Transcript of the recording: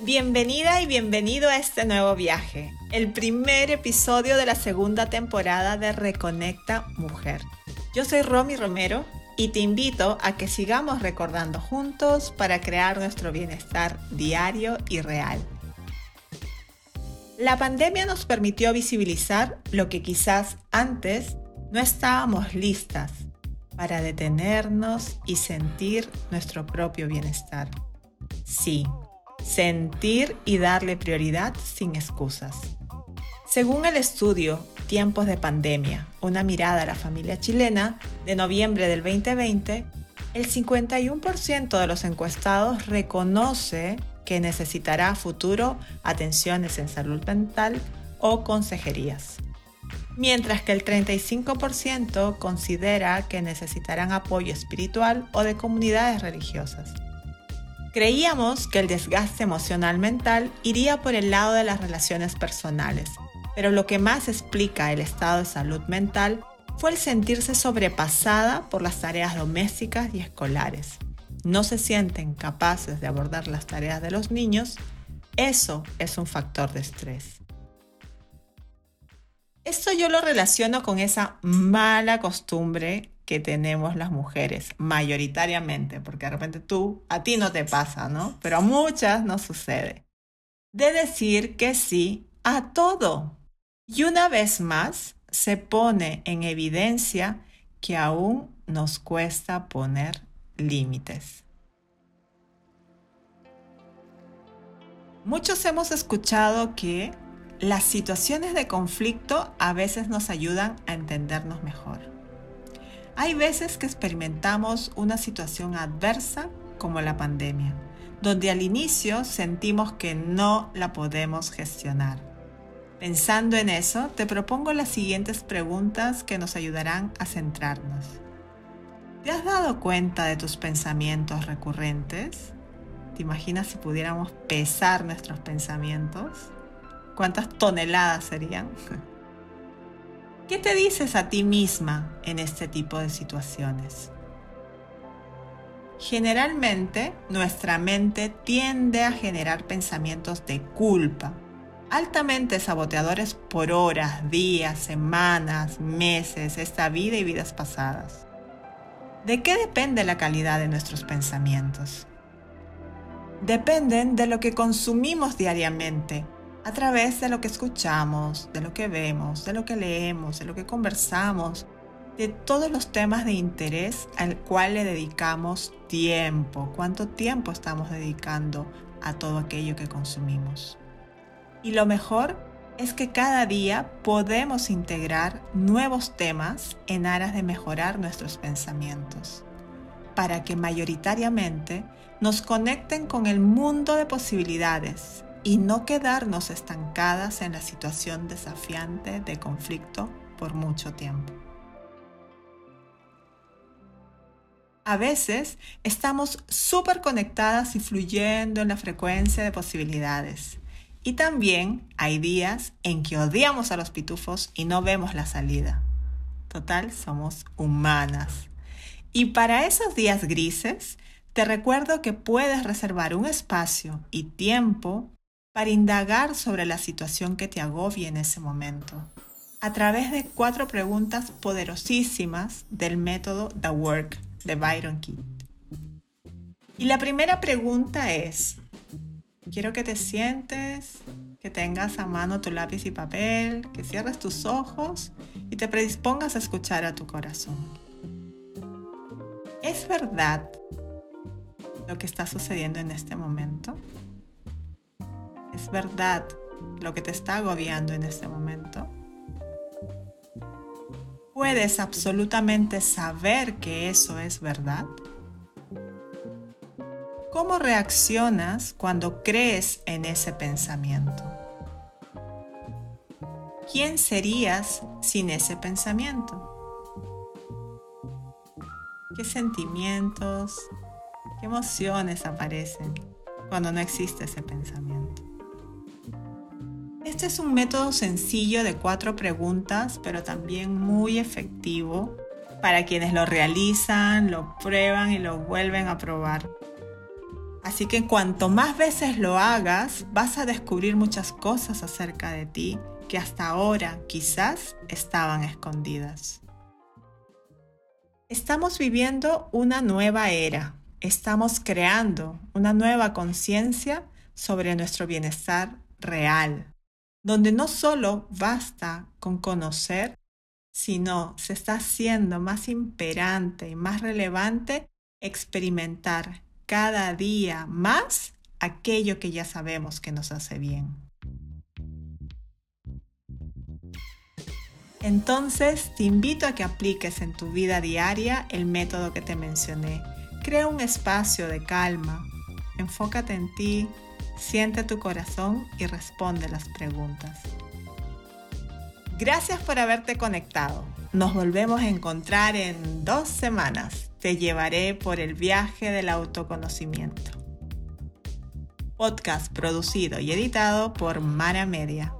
Bienvenida y bienvenido a este nuevo viaje, el primer episodio de la segunda temporada de Reconecta Mujer. Yo soy Romy Romero y te invito a que sigamos recordando juntos para crear nuestro bienestar diario y real. La pandemia nos permitió visibilizar lo que quizás antes no estábamos listas para detenernos y sentir nuestro propio bienestar. Sí, sentir y darle prioridad sin excusas. Según el estudio Tiempos de Pandemia, una mirada a la familia chilena de noviembre del 2020, el 51% de los encuestados reconoce que necesitará futuro atenciones en salud mental o consejerías, mientras que el 35% considera que necesitarán apoyo espiritual o de comunidades religiosas. Creíamos que el desgaste emocional mental iría por el lado de las relaciones personales, pero lo que más explica el estado de salud mental fue el sentirse sobrepasada por las tareas domésticas y escolares. No se sienten capaces de abordar las tareas de los niños. Eso es un factor de estrés. Esto yo lo relaciono con esa mala costumbre que tenemos las mujeres, mayoritariamente, porque de repente tú, a ti no te pasa, ¿no? Pero a muchas no sucede. De decir que sí a todo. Y una vez más, se pone en evidencia que aún nos cuesta poner límites. Muchos hemos escuchado que las situaciones de conflicto a veces nos ayudan a entendernos mejor. Hay veces que experimentamos una situación adversa como la pandemia, donde al inicio sentimos que no la podemos gestionar. Pensando en eso, te propongo las siguientes preguntas que nos ayudarán a centrarnos. ¿Te has dado cuenta de tus pensamientos recurrentes? ¿Te imaginas si pudiéramos pesar nuestros pensamientos? ¿Cuántas toneladas serían? ¿Qué te dices a ti misma en este tipo de situaciones? Generalmente nuestra mente tiende a generar pensamientos de culpa, altamente saboteadores por horas, días, semanas, meses, esta vida y vidas pasadas. ¿De qué depende la calidad de nuestros pensamientos? Dependen de lo que consumimos diariamente a través de lo que escuchamos, de lo que vemos, de lo que leemos, de lo que conversamos, de todos los temas de interés al cual le dedicamos tiempo, cuánto tiempo estamos dedicando a todo aquello que consumimos. Y lo mejor es que cada día podemos integrar nuevos temas en aras de mejorar nuestros pensamientos, para que mayoritariamente nos conecten con el mundo de posibilidades y no quedarnos estancadas en la situación desafiante de conflicto por mucho tiempo. A veces estamos súper conectadas y fluyendo en la frecuencia de posibilidades. Y también hay días en que odiamos a los pitufos y no vemos la salida. Total, somos humanas. Y para esos días grises, te recuerdo que puedes reservar un espacio y tiempo para indagar sobre la situación que te agobie en ese momento, a través de cuatro preguntas poderosísimas del método The Work de Byron Key. Y la primera pregunta es, quiero que te sientes, que tengas a mano tu lápiz y papel, que cierres tus ojos y te predispongas a escuchar a tu corazón. ¿Es verdad lo que está sucediendo en este momento? ¿Es verdad lo que te está agobiando en este momento? ¿Puedes absolutamente saber que eso es verdad? ¿Cómo reaccionas cuando crees en ese pensamiento? ¿Quién serías sin ese pensamiento? ¿Qué sentimientos, qué emociones aparecen cuando no existe ese pensamiento? Este es un método sencillo de cuatro preguntas, pero también muy efectivo para quienes lo realizan, lo prueban y lo vuelven a probar. Así que cuanto más veces lo hagas, vas a descubrir muchas cosas acerca de ti que hasta ahora quizás estaban escondidas. Estamos viviendo una nueva era. Estamos creando una nueva conciencia sobre nuestro bienestar real, donde no solo basta con conocer, sino se está haciendo más imperante y más relevante experimentar cada día más aquello que ya sabemos que nos hace bien. Entonces te invito a que apliques en tu vida diaria el método que te mencioné. Crea un espacio de calma, enfócate en ti, siente tu corazón y responde las preguntas. Gracias por haberte conectado. Nos volvemos a encontrar en dos semanas. Te llevaré por el viaje del autoconocimiento. Podcast producido y editado por Mara Media.